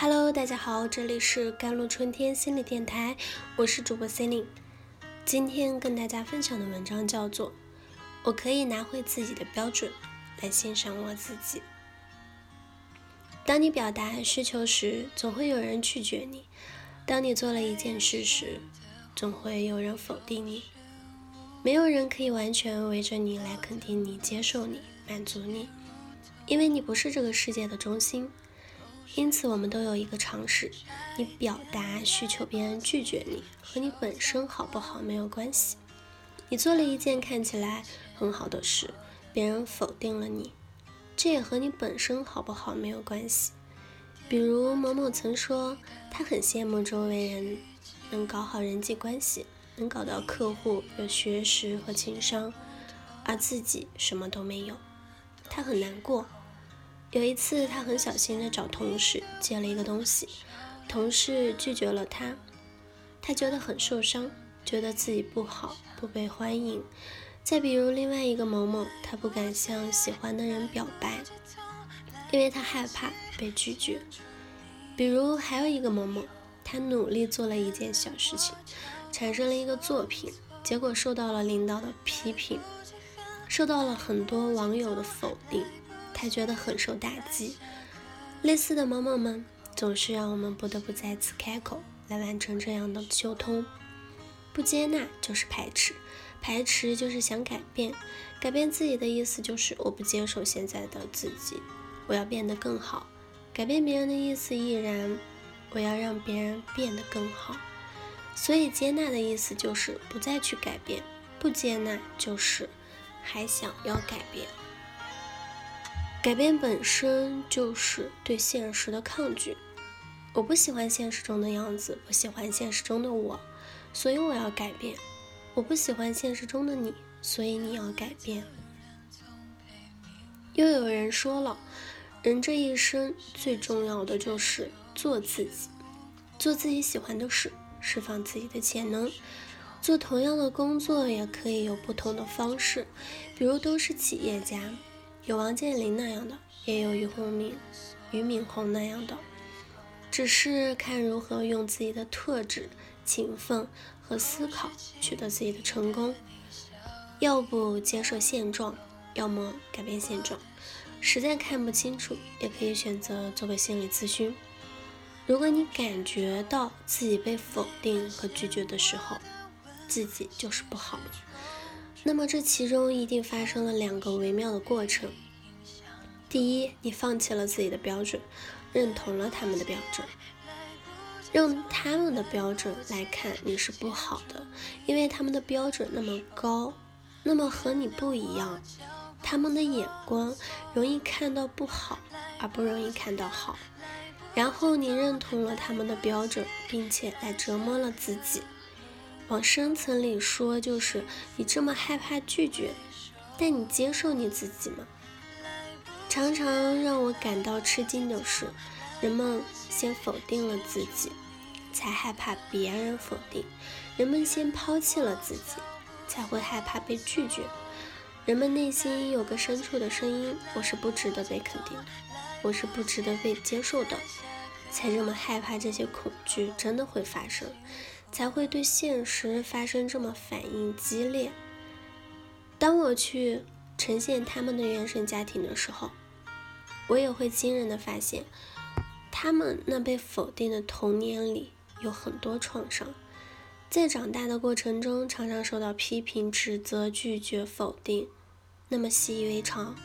Hello，大家好，这里是甘露春天心理电台，我是主播 c e l i n e 今天跟大家分享的文章叫做《我可以拿回自己的标准来欣赏我自己》。当你表达需求时，总会有人拒绝你；当你做了一件事时，总会有人否定你。没有人可以完全围着你来肯定你、接受你、满足你，因为你不是这个世界的中心。因此，我们都有一个常识：你表达需求，别人拒绝你，和你本身好不好没有关系。你做了一件看起来很好的事，别人否定了你，这也和你本身好不好没有关系。比如某某曾说，他很羡慕周围人能搞好人际关系，能搞到客户有学识和情商，而自己什么都没有，他很难过。有一次，他很小心地找同事借了一个东西，同事拒绝了他，他觉得很受伤，觉得自己不好，不被欢迎。再比如另外一个某某，他不敢向喜欢的人表白，因为他害怕被拒绝。比如还有一个某某，他努力做了一件小事情，产生了一个作品，结果受到了领导的批评，受到了很多网友的否定。他觉得很受打击。类似的某某们总是让我们不得不再次开口来完成这样的修通。不接纳就是排斥，排斥就是想改变。改变自己的意思就是我不接受现在的自己，我要变得更好。改变别人的意思亦然，我要让别人变得更好。所以接纳的意思就是不再去改变，不接纳就是还想要改变。改变本身就是对现实的抗拒。我不喜欢现实中的样子，不喜欢现实中的我，所以我要改变。我不喜欢现实中的你，所以你要改变。又有人说了，人这一生最重要的就是做自己，做自己喜欢的事，释放自己的潜能。做同样的工作也可以有不同的方式，比如都是企业家。有王健林那样的，也有俞鸿敏、俞敏洪那样的，只是看如何用自己的特质、勤奋和思考取得自己的成功。要不接受现状，要么改变现状。实在看不清楚，也可以选择做个心理咨询。如果你感觉到自己被否定和拒绝的时候，自己就是不好了。那么这其中一定发生了两个微妙的过程。第一，你放弃了自己的标准，认同了他们的标准，用他们的标准来看你是不好的，因为他们的标准那么高，那么和你不一样，他们的眼光容易看到不好，而不容易看到好。然后你认同了他们的标准，并且来折磨了自己。往深层里说，就是你这么害怕拒绝，但你接受你自己吗？常常让我感到吃惊的是，人们先否定了自己，才害怕别人否定；人们先抛弃了自己，才会害怕被拒绝。人们内心有个深处的声音：我是不值得被肯定的，我是不值得被接受的，才这么害怕这些恐惧真的会发生。才会对现实发生这么反应激烈。当我去呈现他们的原生家庭的时候，我也会惊人的发现，他们那被否定的童年里有很多创伤，在长大的过程中常常受到批评、指责、拒绝、否定，那么习以为常。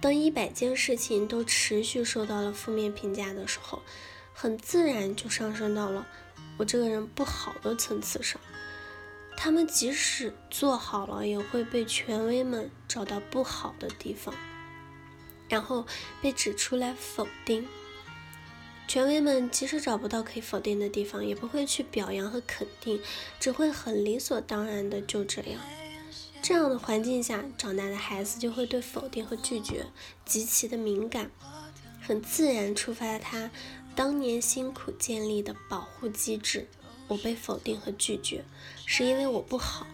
当一百件事情都持续受到了负面评价的时候，很自然就上升到了。我这个人不好的层次上，他们即使做好了，也会被权威们找到不好的地方，然后被指出来否定。权威们即使找不到可以否定的地方，也不会去表扬和肯定，只会很理所当然的就这样。这样的环境下长大的孩子，就会对否定和拒绝极其的敏感，很自然触发他。当年辛苦建立的保护机制，我被否定和拒绝，是因为我不好。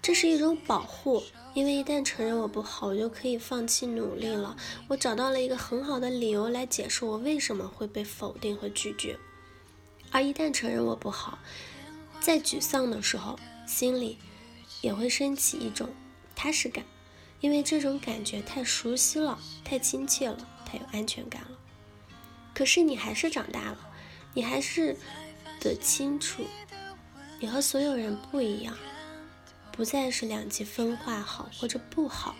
这是一种保护，因为一旦承认我不好，我就可以放弃努力了。我找到了一个很好的理由来解释我为什么会被否定和拒绝。而一旦承认我不好，在沮丧的时候，心里也会升起一种踏实感，因为这种感觉太熟悉了，太亲切了，太有安全感了。可是你还是长大了，你还是得清楚，你和所有人不一样。不再是两极分化，好或者不好，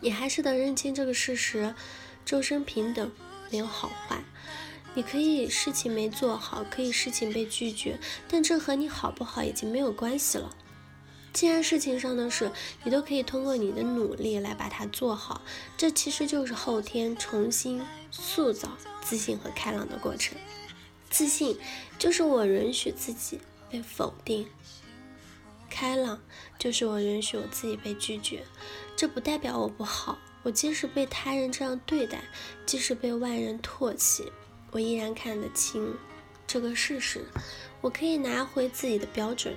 你还是得认清这个事实：众生平等，没有好坏。你可以事情没做好，可以事情被拒绝，但这和你好不好已经没有关系了。既然事情上的事，你都可以通过你的努力来把它做好，这其实就是后天重新塑造自信和开朗的过程。自信就是我允许自己被否定。开朗就是我允许我自己被拒绝，这不代表我不好。我即使被他人这样对待，即使被外人唾弃，我依然看得清这个事实。我可以拿回自己的标准